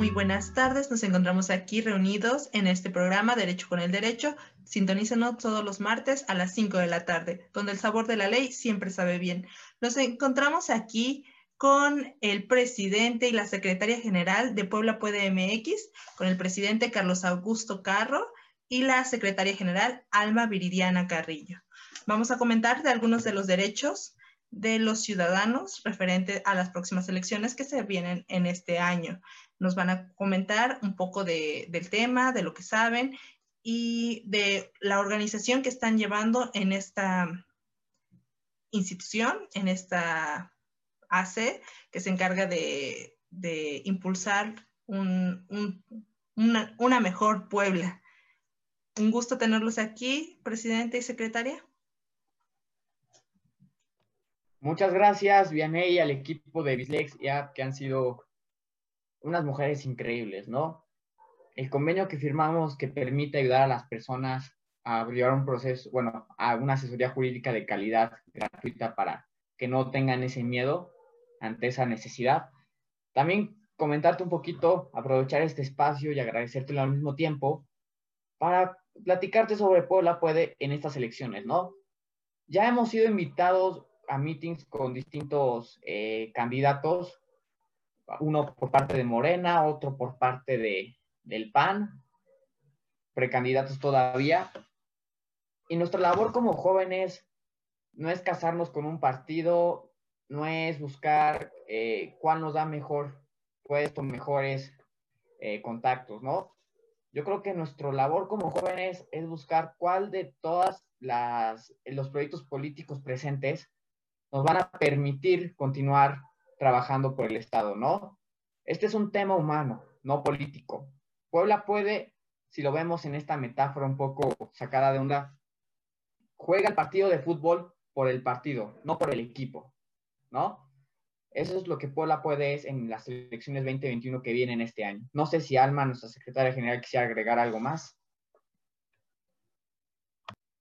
muy buenas tardes. Nos encontramos aquí reunidos en este programa Derecho con el Derecho. Sintonícenos todos los martes a las 5 de la tarde, donde el sabor de la ley siempre sabe bien. Nos encontramos aquí con el presidente y la secretaria general de Puebla Puede MX, con el presidente Carlos Augusto Carro y la secretaria general Alma Viridiana Carrillo. Vamos a comentar de algunos de los derechos de los ciudadanos referente a las próximas elecciones que se vienen en este año. Nos van a comentar un poco del tema, de lo que saben y de la organización que están llevando en esta institución, en esta AC, que se encarga de, impulsar una, una mejor Puebla. Un gusto tenerlos aquí, presidente y secretaria. Muchas gracias, Vianey, al equipo de Bislex que han sido unas mujeres increíbles, ¿no? El convenio que firmamos que permite ayudar a las personas a llevar un proceso, bueno, a una asesoría jurídica de calidad gratuita para que no tengan ese miedo ante esa necesidad. También comentarte un poquito, aprovechar este espacio y agradecértelo al mismo tiempo para platicarte sobre Puebla Puede en estas elecciones, ¿no? Ya hemos sido invitados a meetings con distintos eh, candidatos, uno por parte de Morena, otro por parte de, del PAN, precandidatos todavía. Y nuestra labor como jóvenes no es casarnos con un partido, no es buscar eh, cuál nos da mejor puesto, mejores eh, contactos, ¿no? Yo creo que nuestra labor como jóvenes es buscar cuál de todas las los proyectos políticos presentes nos van a permitir continuar trabajando por el Estado, ¿no? Este es un tema humano, no político. Puebla puede, si lo vemos en esta metáfora un poco sacada de onda, juega el partido de fútbol por el partido, no por el equipo, ¿no? Eso es lo que Puebla puede es en las elecciones 2021 que vienen este año. No sé si Alma, nuestra secretaria general, quisiera agregar algo más.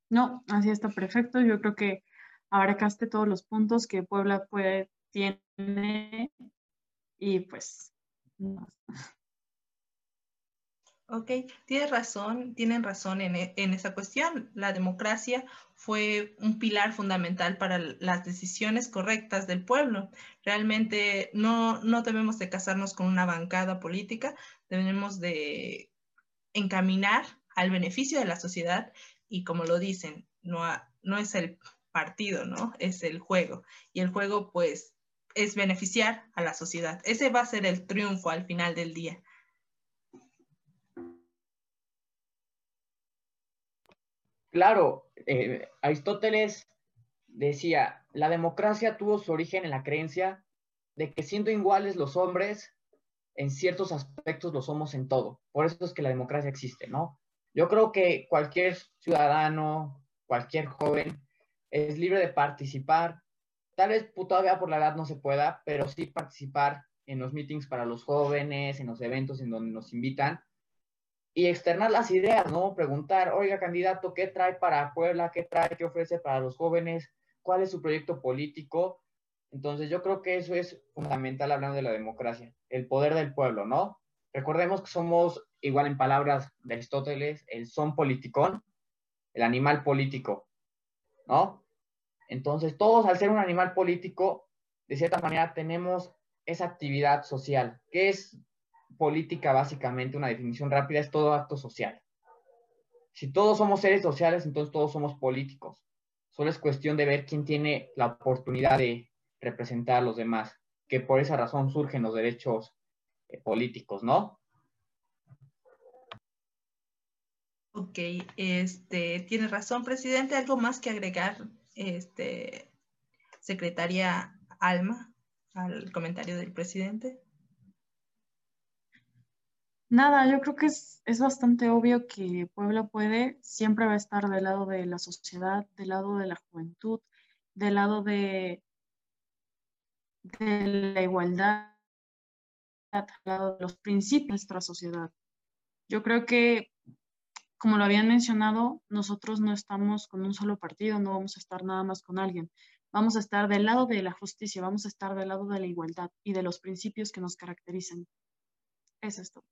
No, así está perfecto. Yo creo que abarcaste todos los puntos que Puebla puede, tiene y pues Ok, tienes razón, tienen razón en, e, en, esa cuestión. La democracia fue un pilar fundamental para las decisiones correctas del pueblo. Realmente no, no debemos de casarnos con una bancada política, debemos de encaminar al beneficio de la sociedad y como lo dicen, no, no es el partido, ¿no? Es el juego. Y el juego, pues, es beneficiar a la sociedad. Ese va a ser el triunfo al final del día. Claro, eh, Aristóteles decía, la democracia tuvo su origen en la creencia de que siendo iguales los hombres, en ciertos aspectos lo somos en todo. Por eso es que la democracia existe, ¿no? Yo creo que cualquier ciudadano, cualquier joven, es libre de participar. Tal vez todavía por la edad no se pueda, pero sí participar en los meetings para los jóvenes, en los eventos en donde nos invitan y externar las ideas, ¿no? Preguntar, oiga, candidato, ¿qué trae para Puebla? ¿Qué trae? ¿Qué ofrece para los jóvenes? ¿Cuál es su proyecto político? Entonces, yo creo que eso es fundamental hablando de la democracia, el poder del pueblo, ¿no? Recordemos que somos, igual en palabras de Aristóteles, el son politicón, el animal político. ¿no? Entonces, todos al ser un animal político, de cierta manera tenemos esa actividad social. ¿Qué es política básicamente? Una definición rápida es todo acto social. Si todos somos seres sociales, entonces todos somos políticos. Solo es cuestión de ver quién tiene la oportunidad de representar a los demás, que por esa razón surgen los derechos eh, políticos, ¿no? Ok, este, tiene razón, presidente. ¿Algo más que agregar, este, secretaria Alma, al comentario del presidente? Nada, yo creo que es, es, bastante obvio que Puebla puede, siempre va a estar del lado de la sociedad, del lado de la juventud, del lado de, la igualdad, del lado de los principios de nuestra sociedad. Yo creo que, como lo habían mencionado, nosotros no estamos con un solo partido, no vamos a estar nada más con alguien. Vamos a estar del lado de la justicia, vamos a estar del lado de la igualdad y de los principios que nos caracterizan. Es todo.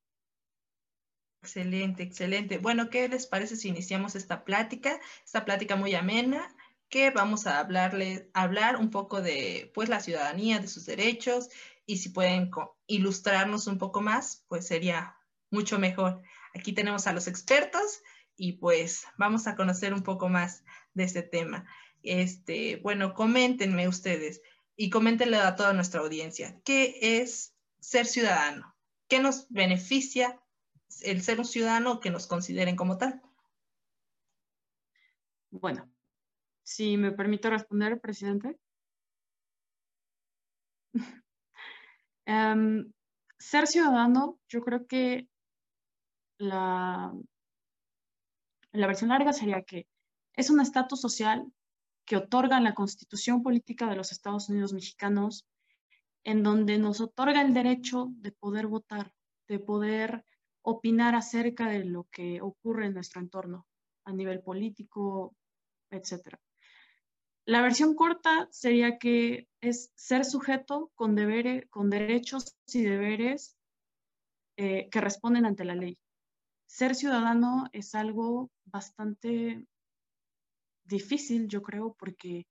Excelente, excelente. Bueno, ¿qué les parece si iniciamos esta plática? Esta plática muy amena, que vamos a hablarle, hablar un poco de pues la ciudadanía, de sus derechos, y si pueden ilustrarnos un poco más, pues sería mucho mejor. Aquí tenemos a los expertos y pues vamos a conocer un poco más de este tema. Este, bueno, coméntenme ustedes y coméntenle a toda nuestra audiencia, ¿qué es ser ciudadano? ¿Qué nos beneficia el ser un ciudadano que nos consideren como tal? Bueno, si me permito responder, presidente. Em, ser ciudadano, yo creo que la, la versión larga sería que es un estatus social que otorga la Constitución Política de los Estados Unidos Mexicanos, en donde nos otorga el derecho de poder votar, de poder opinar acerca de lo que ocurre en nuestro entorno a nivel político, etc. La versión corta sería que es ser sujeto con, deberes, con derechos y deberes eh, que responden ante la ley. Ser ciudadano es algo bastante difícil, yo creo, porque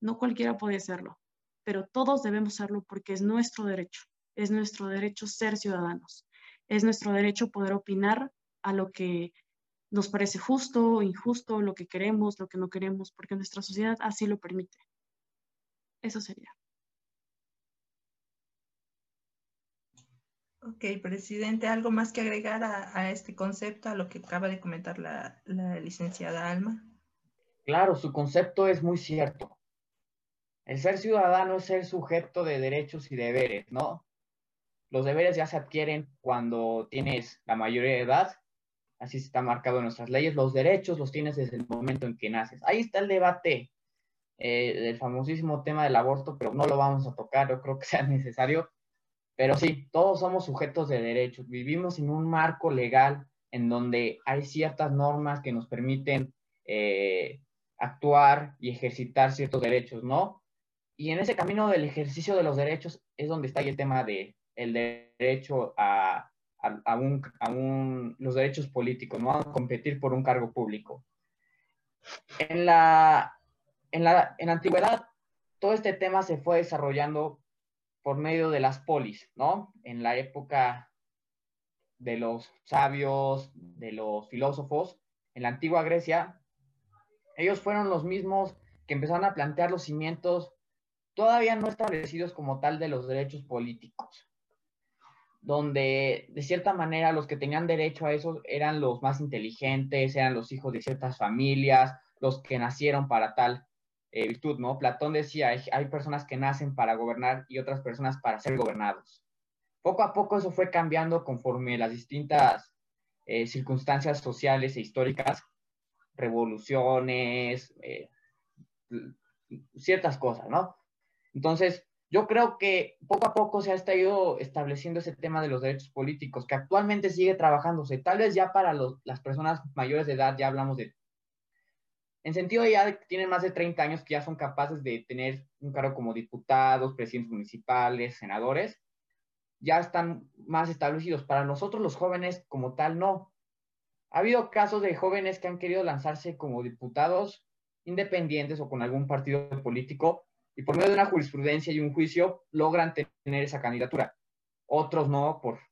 no cualquiera puede serlo, pero todos debemos serlo porque es nuestro derecho, es nuestro derecho ser ciudadanos es nuestro derecho poder opinar a lo que nos parece justo o injusto, lo que queremos, lo que no queremos, porque nuestra sociedad así lo permite. Eso sería. Ok, presidente, ¿algo más que agregar a, este concepto, a lo que acaba de comentar la, la licenciada Alma? Claro, su concepto es muy cierto. El ser ciudadano es ser sujeto de derechos y deberes, ¿no? Los deberes ya se adquieren cuando tienes la mayoría de edad, así está marcado en nuestras leyes. Los derechos los tienes desde el momento en que naces. Ahí está el debate eh, del famosísimo tema del aborto, pero no lo vamos a tocar, yo creo que sea necesario. Pero sí, todos somos sujetos de derechos. Vivimos en un marco legal en donde hay ciertas normas que nos permiten eh, actuar y ejercitar ciertos derechos, ¿no? Y en ese camino del ejercicio de los derechos es donde está el tema de, el derecho a, a, un, los derechos políticos, ¿no? A competir por un cargo público. En la, en la, en la antigüedad, todo este tema se fue desarrollando por medio de las polis, ¿no? En la época de los sabios, de los filósofos, en la antigua Grecia, ellos fueron los mismos que empezaron a plantear los cimientos todavía no establecidos como tal de los derechos políticos donde de cierta manera los que tenían derecho a eso eran los más inteligentes, eran los hijos de ciertas familias, los que nacieron para tal eh, virtud, ¿no? Platón decía, hay, personas que nacen para gobernar y otras personas para ser gobernados. Poco a poco eso fue cambiando conforme las distintas eh, circunstancias sociales e históricas, revoluciones, eh, ciertas cosas, ¿no? Entonces, yo creo que poco a poco se ha estado estableciendo ese tema de los derechos políticos, que actualmente sigue trabajándose. Tal vez ya para las personas mayores de edad ya hablamos de... En sentido ya de que tienen más de 30 años que ya son capaces de tener un cargo como diputados, presidentes municipales, senadores, ya están más establecidos. Para nosotros los jóvenes como tal no. Ha habido casos de jóvenes que han querido lanzarse como diputados independientes o con algún partido político, y por medio de una jurisprudencia y un juicio logran tener esa candidatura. Otros no, porque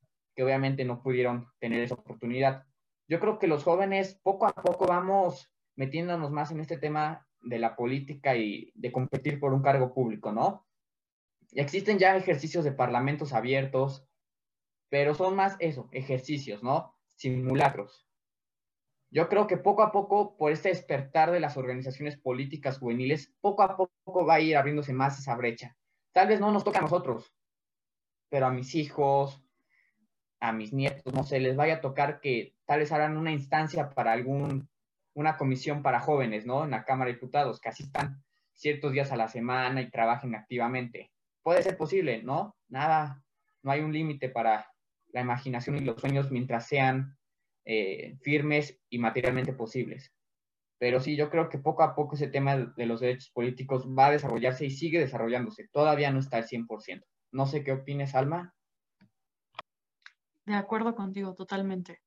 obviamente no pudieron tener esa oportunidad. Yo creo que los jóvenes poco a poco vamos metiéndonos más en este tema de la política y de competir por un cargo público, ¿no? Existen ya ejercicios de parlamentos abiertos, pero son más eso, ejercicios, ¿no? Simulacros. Yo creo que poco a poco, por este despertar de las organizaciones políticas juveniles, poco a poco va a ir abriéndose más esa brecha. Tal vez no nos toca a nosotros, pero a mis hijos, a mis nietos, no sé, les vaya a tocar que tal vez hagan una instancia para algún, una comisión para jóvenes, ¿no? En la Cámara de Diputados, que asistan ciertos días a la semana y trabajen activamente. Puede ser posible, ¿no? Nada, no hay un límite para la imaginación y los sueños mientras sean eh, firmes y materialmente posibles. Pero sí, yo creo que poco a poco ese tema de los derechos políticos va a desarrollarse y sigue desarrollándose. Todavía no está al 100%. No sé qué opines, Alma. De acuerdo contigo, totalmente.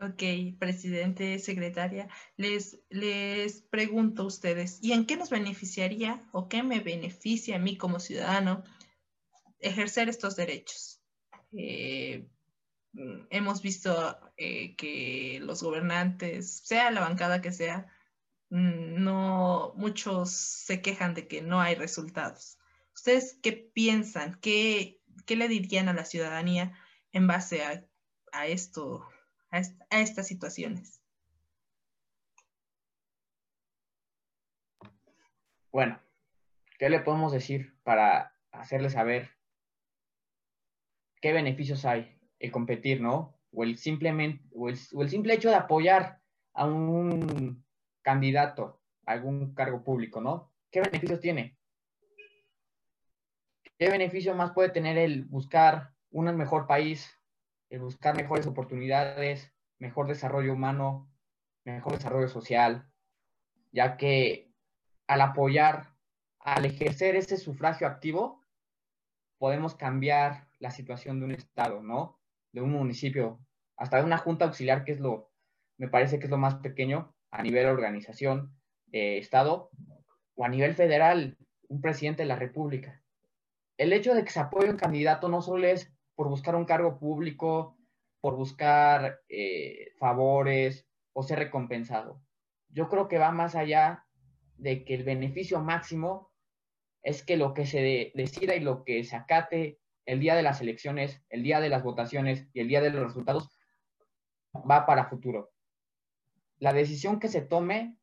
Ok, presidente, secretaria, les, les pregunto a ustedes, ¿y en qué nos beneficiaría o qué me beneficia a mí como ciudadano ejercer estos derechos? Eh, hemos visto eh, que los gobernantes, sea la bancada que sea, mm, no, muchos se quejan de que no hay resultados. ¿Ustedes qué piensan? ¿Qué, qué le dirían a la ciudadanía en base a, a esto? a, estas situaciones. Bueno, ¿qué le podemos decir para hacerle saber qué beneficios hay el competir, ¿no? O el, simplemente, o el, simple hecho de apoyar a un candidato a algún cargo público, ¿no? ¿Qué beneficios tiene? ¿Qué beneficio más puede tener el buscar un mejor país, el buscar mejores oportunidades, mejor desarrollo humano, mejor desarrollo social, ya que al apoyar, al ejercer ese sufragio activo, podemos cambiar la situación de un estado, ¿no? De un municipio, hasta de una junta auxiliar, que es lo, me parece que es lo más pequeño a nivel organización, eh, estado, o a nivel federal, un presidente de la República. El hecho de que se apoye un candidato no solo es por buscar un cargo público, por buscar eh, favores o ser recompensado. Yo creo que va más allá de que el beneficio máximo es que lo que se decida y lo que se acate el día de las elecciones, el día de las votaciones y el día de los resultados va para futuro. La decisión que se tome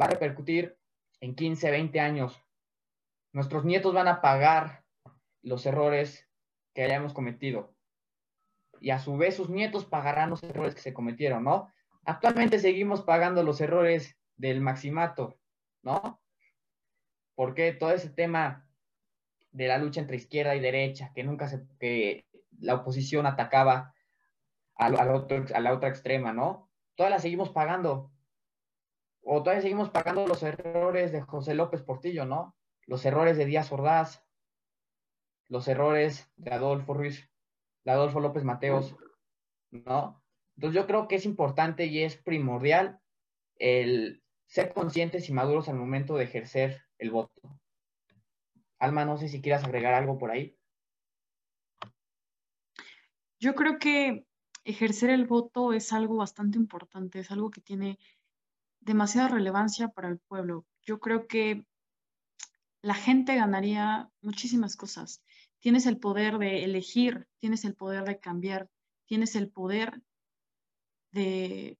va a repercutir en 15, 20 años. Nuestros nietos van a pagar los errores que hayamos cometido. Y a su vez sus nietos pagarán los errores que se cometieron, ¿no? Actualmente seguimos pagando los errores del maximato, ¿no? Porque todo ese tema de la lucha entre izquierda y derecha, que nunca se, que la oposición atacaba a, a la otra extrema, ¿no? Todas las seguimos pagando. O todavía seguimos pagando los errores de José López Portillo, ¿no? Los errores de Díaz Ordaz, los errores de Adolfo Ruiz, de Adolfo López Mateos, ¿no? Entonces yo creo que es importante y es primordial el ser conscientes y maduros al momento de ejercer el voto. Alma, no sé si quieras agregar algo por ahí. Yo creo que ejercer el voto es algo bastante importante, es algo que tiene demasiada relevancia para el pueblo. Yo creo que la gente ganaría muchísimas cosas. Tienes el poder de elegir, tienes el poder de cambiar, tienes el poder de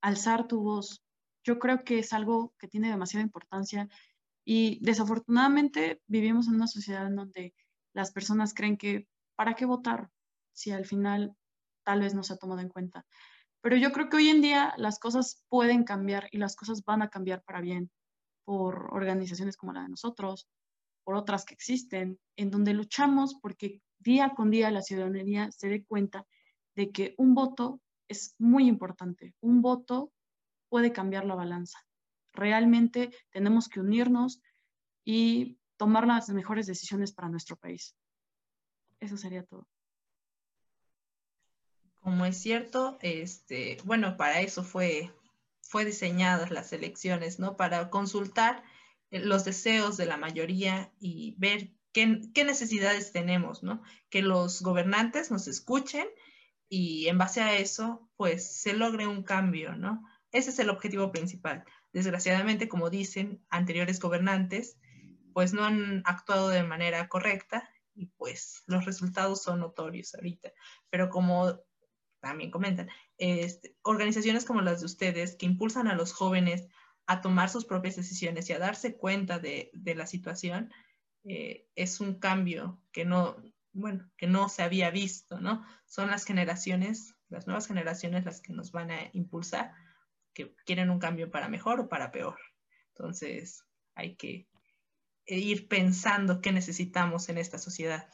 alzar tu voz. Yo creo que es algo que tiene demasiada importancia y desafortunadamente vivimos en una sociedad en donde las personas creen que ¿para qué votar si al final tal vez no se ha tomado en cuenta? Pero yo creo que hoy en día las cosas pueden cambiar y las cosas van a cambiar para bien por organizaciones como la de nosotros, por otras que existen, en donde luchamos porque día con día la ciudadanía se dé cuenta de que un voto es muy importante. Un voto puede cambiar la balanza. Realmente tenemos que unirnos y tomar las mejores decisiones para nuestro país. Eso sería todo. Como es cierto, este, bueno, para eso fue, fue diseñadas las elecciones, ¿no? Para consultar eh, los deseos de la mayoría y ver qué, qué, necesidades tenemos, ¿no? Que los gobernantes nos escuchen y en base a eso, pues se logre un cambio, ¿no? Ese es el objetivo principal. Desgraciadamente, como dicen anteriores gobernantes, pues no han actuado de manera correcta y pues los resultados son notorios ahorita. Pero como también comentan, este, organizaciones como las de ustedes que impulsan a los jóvenes a tomar sus propias decisiones y a darse cuenta de, la situación, eh, es un cambio que no, bueno, que no se había visto, ¿no? Son las generaciones, las nuevas generaciones las que nos van a impulsar, quieren un cambio para mejor o para peor. Entonces, hay que ir pensando qué necesitamos en esta sociedad.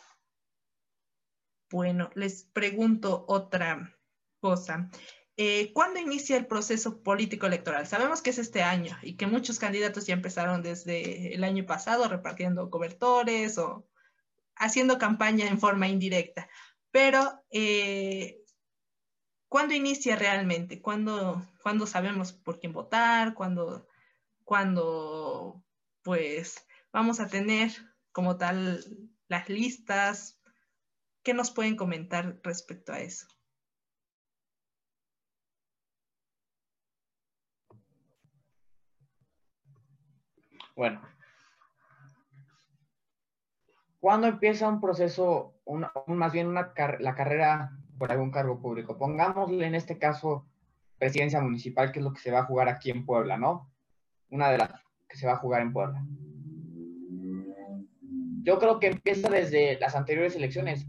Bueno, les pregunto otra cosa. Eh, ¿Cuándo inicia el proceso político electoral? Sabemos que es este año y que muchos candidatos ya empezaron desde el año pasado repartiendo cobertores o haciendo campaña en forma indirecta. Pero, eh, ¿cuándo inicia realmente? ¿Cuándo, ¿Cuándo, sabemos por quién votar? ¿Cuándo, ¿Cuándo, pues, vamos a tener como tal las listas? ¿Qué nos pueden comentar respecto a eso? Bueno, ¿cuándo empieza un proceso, más bien una, la carrera por algún cargo público? Pongámosle en este caso presidencia municipal, que es lo que se va a jugar aquí en Puebla, ¿no? Una de las que se va a jugar en Puebla. Yo creo que empieza desde las anteriores elecciones.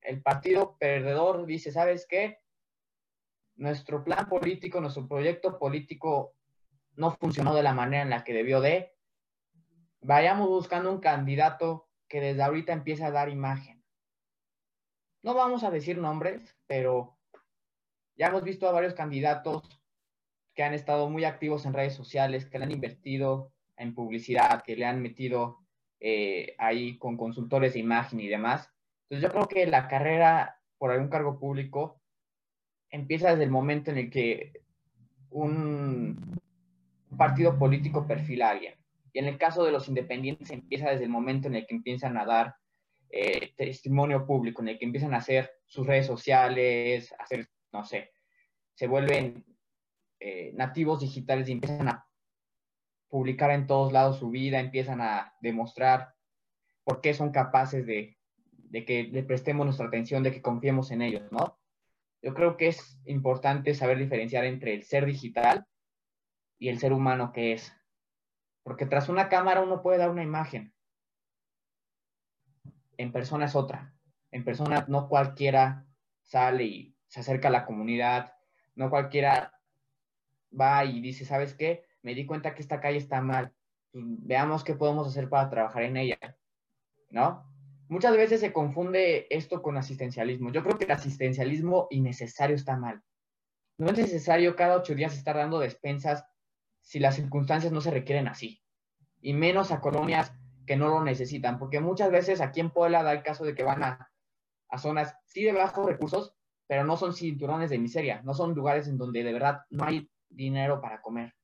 El partido perdedor dice, ¿sabes qué? Nuestro plan político, nuestro proyecto político no funcionó de la manera en la que debió de, vayamos buscando un candidato que desde ahorita empiece a dar imagen. No vamos a decir nombres, pero ya hemos visto a varios candidatos que han estado muy activos en redes sociales, que le han invertido en publicidad, que le han metido eh, ahí con consultores de imagen y demás. Entonces yo creo que la carrera por algún cargo público empieza desde el momento en el que un partido político perfila a alguien. Y en el caso de los independientes empieza desde el momento en el que empiezan a dar eh, testimonio público, en el que empiezan a hacer sus redes sociales, hacer, no sé, se vuelven eh, nativos digitales y empiezan a publicar en todos lados su vida, empiezan a demostrar por qué son capaces de que le prestemos nuestra atención, de que confiemos en ellos, ¿no? Yo creo que es importante saber diferenciar entre el ser digital y el ser humano que es. Porque tras una cámara uno puede dar una imagen. En persona es otra. En persona no cualquiera sale y se acerca a la comunidad. No cualquiera va y dice, ¿sabes qué? Me di cuenta que esta calle está mal. Pues, veamos qué podemos hacer para trabajar en ella. ¿No? Muchas veces se confunde esto con asistencialismo. Yo creo que el asistencialismo innecesario está mal. No es necesario cada ocho días estar dando despensas si las circunstancias no se requieren así. Y menos a colonias que no lo necesitan, porque muchas veces aquí en Puebla da el caso de que van a, zonas sí de bajos recursos, pero no son cinturones de miseria, no son lugares en donde de verdad no hay dinero para comer.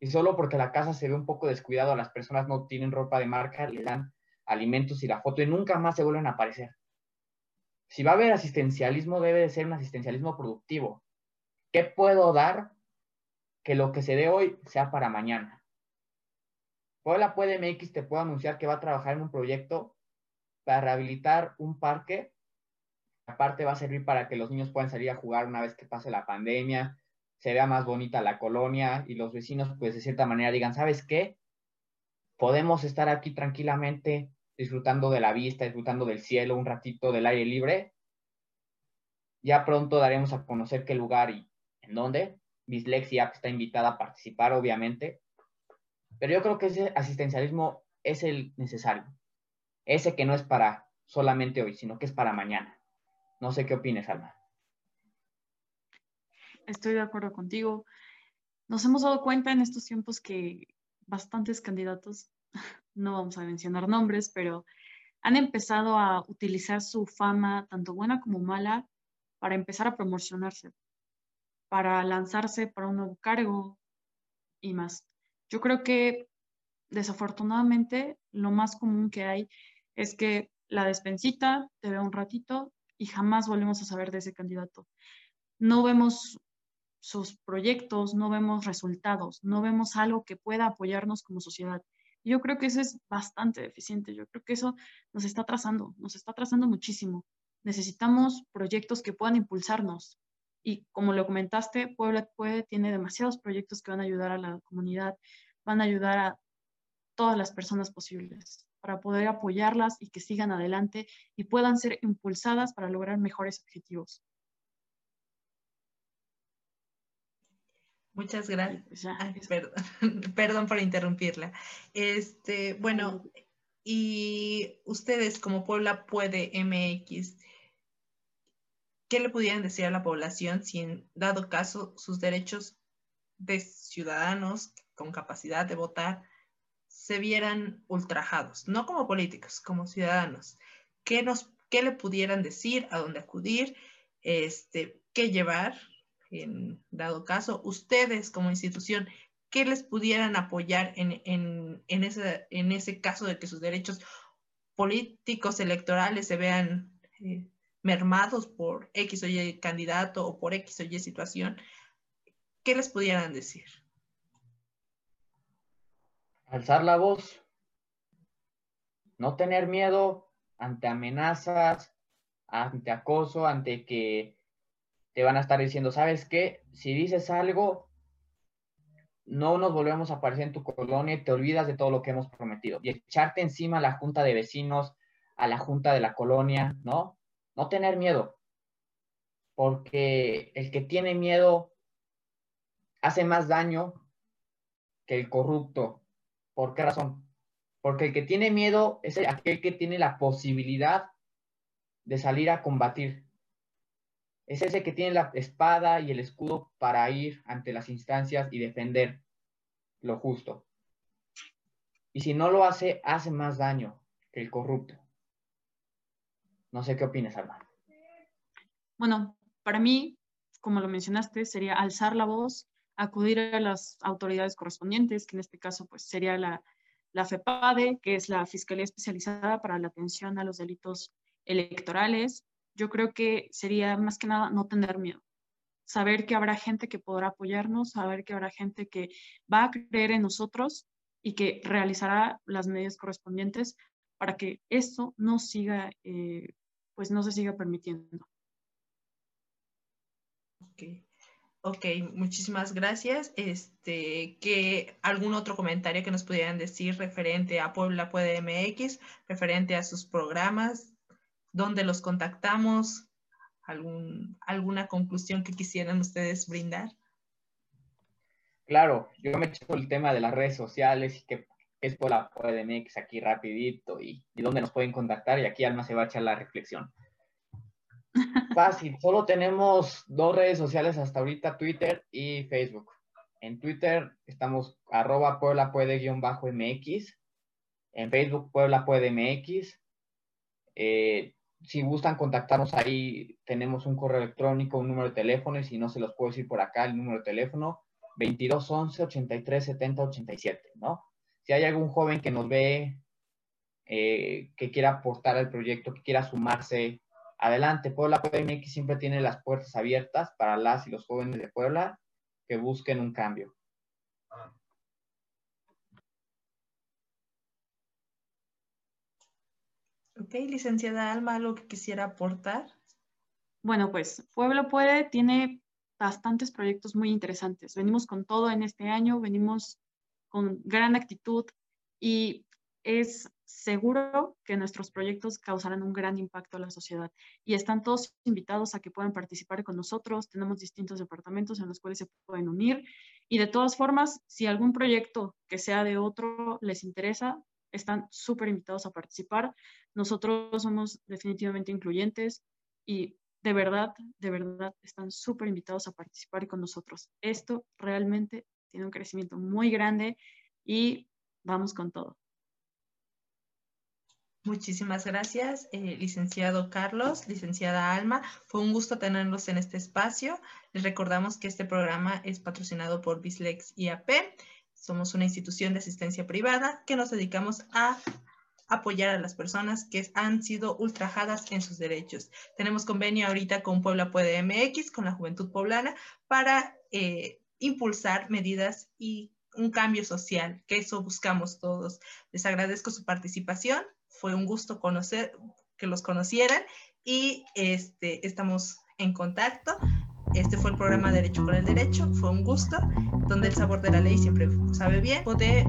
Y solo porque la casa se ve un poco descuidado, las personas no tienen ropa de marca, le dan alimentos y la foto y nunca más se vuelven a aparecer. Si va a haber asistencialismo, debe de ser un asistencialismo productivo. ¿Qué puedo dar que lo que se dé hoy sea para mañana. Puebla Puede MX te puedo anunciar que va a trabajar en un proyecto para rehabilitar un parque. Aparte va a servir para que los niños puedan salir a jugar una vez que pase la pandemia, se vea más bonita la colonia y los vecinos pues de cierta manera digan, ¿sabes qué? Podemos estar aquí tranquilamente disfrutando de la vista, disfrutando del cielo, un ratito del aire libre. Ya pronto daremos a conocer qué lugar y en dónde, Bislexia está invitada a participar, obviamente. Pero yo creo que ese asistencialismo es el necesario. Ese que no es para solamente hoy, sino que es para mañana. No sé qué opines, Alma. Estoy de acuerdo contigo. Nos hemos dado cuenta en estos tiempos que bastantes candidatos, no vamos a mencionar nombres, pero han empezado a utilizar su fama, tanto buena como mala, para empezar a promocionarse, para lanzarse para un nuevo cargo y más. Yo creo que desafortunadamente lo más común que hay es que la despensita te ve un ratito y jamás volvemos a saber de ese candidato. No vemos sus proyectos, no vemos resultados, no vemos algo que pueda apoyarnos como sociedad. Yo creo que eso es bastante deficiente. Yo creo que eso nos está trazando, nos está trazando muchísimo. Necesitamos proyectos que puedan impulsarnos, y como lo comentaste, Puebla Puede tiene demasiados proyectos que van a ayudar a la comunidad, van a ayudar a todas las personas posibles para poder apoyarlas y que sigan adelante y puedan ser impulsadas para lograr mejores objetivos. Muchas gracias. Pues perdón, perdón, por interrumpirla. Este, bueno, y ustedes como Puebla puede MX, ¿qué le pudieran decir a la población si en dado caso sus derechos de ciudadanos con capacidad de votar se vieran ultrajados, no como políticos, como ciudadanos? ¿Qué, nos, qué le pudieran decir, a dónde acudir, este, qué llevar en dado caso? Ustedes como institución, ¿qué les pudieran apoyar en, en, en, ese, en ese caso de que sus derechos políticos electorales se vean eh, mermados por X o Y candidato o por X o Y situación? ¿Qué les pudieran decir? Alzar la voz, no tener miedo ante amenazas, ante acoso, ante que te van a estar diciendo, ¿sabes qué? Si dices algo, no nos volvemos a aparecer en tu colonia y te olvidas de todo lo que hemos prometido. Y echarte encima a la junta de vecinos, a la junta de la colonia, ¿no? No tener miedo. Porque el que tiene miedo hace más daño que el corrupto. ¿Por qué razón? Porque el que tiene miedo es aquel que tiene la posibilidad de salir a combatir. Es ese que tiene la espada y el escudo para ir ante las instancias y defender lo justo. Y si no lo hace, hace más daño que el corrupto. No sé qué opinas, Alma. Bueno, para mí, como lo mencionaste, sería alzar la voz, acudir a las autoridades correspondientes, que en este caso pues sería la, la FEPADE, que es la Fiscalía Especializada para la Atención a los Delitos Electorales, yo creo que sería más que nada no tener miedo. Saber que habrá gente que podrá apoyarnos, saber que habrá gente que va a creer en nosotros y que realizará las medidas correspondientes para que esto no siga, eh, pues no se siga permitiendo. Okay. Ok, muchísimas gracias. Este, que algún otro comentario que nos pudieran decir referente a Puebla Puede MX, referente a sus programas, dónde los contactamos, algún, alguna conclusión que quisieran ustedes brindar. Claro, yo me echo el tema de las redes sociales y que, es por la PodMX aquí rapidito y, y dónde nos pueden contactar y aquí Alma se va a echar la reflexión. Fácil, solo tenemos dos redes sociales hasta ahorita, Twitter y Facebook. En Twitter estamos arroba Puebla puede guion bajo MX. En Facebook Puebla puede MX. Eh, si gustan contactarnos ahí, tenemos un correo electrónico, un número de teléfono, y si no se los puedo decir por acá, el número de teléfono, 2211 83 70 87, ¿no? Si hay algún joven que nos ve, eh, que quiera aportar al proyecto, que quiera sumarse, adelante. Puebla PMX siempre tiene las puertas abiertas para las y los jóvenes de Puebla que busquen un cambio. Ok, licenciada Alma, ¿algo que quisiera aportar? Bueno, pues Pueblo Puede tiene bastantes proyectos muy interesantes. Venimos con todo en este año, venimos con gran actitud y es seguro que nuestros proyectos causarán un gran impacto a la sociedad. Y están todos invitados a que puedan participar con nosotros. Tenemos distintos departamentos en los cuales se pueden unir. Y de todas formas, si algún proyecto que sea de otro les interesa, están súper invitados a participar. Nosotros somos definitivamente incluyentes y de verdad, de verdad, están súper invitados a participar con nosotros. Esto realmente tiene un crecimiento muy grande y vamos con todo. Muchísimas gracias, eh, licenciado Carlos, licenciada Alma. Fue un gusto tenerlos en este espacio. Les recordamos que este programa es patrocinado por Bislex IAP. Somos una institución de asistencia privada que nos dedicamos a apoyar a las personas que han sido ultrajadas en sus derechos. Tenemos convenio ahorita con Puebla Puede MX, con la Juventud Poblana, para eh, impulsar medidas y un cambio social, que eso buscamos todos. Les agradezco su participación. Fue un gusto conocer, que los conocieran y este, estamos en contacto. Este fue el programa Derecho con el Derecho. Fue un gusto, donde el sabor de la ley siempre sabe bien. De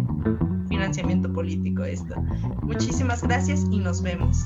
financiamiento político esto. Muchísimas gracias y nos vemos.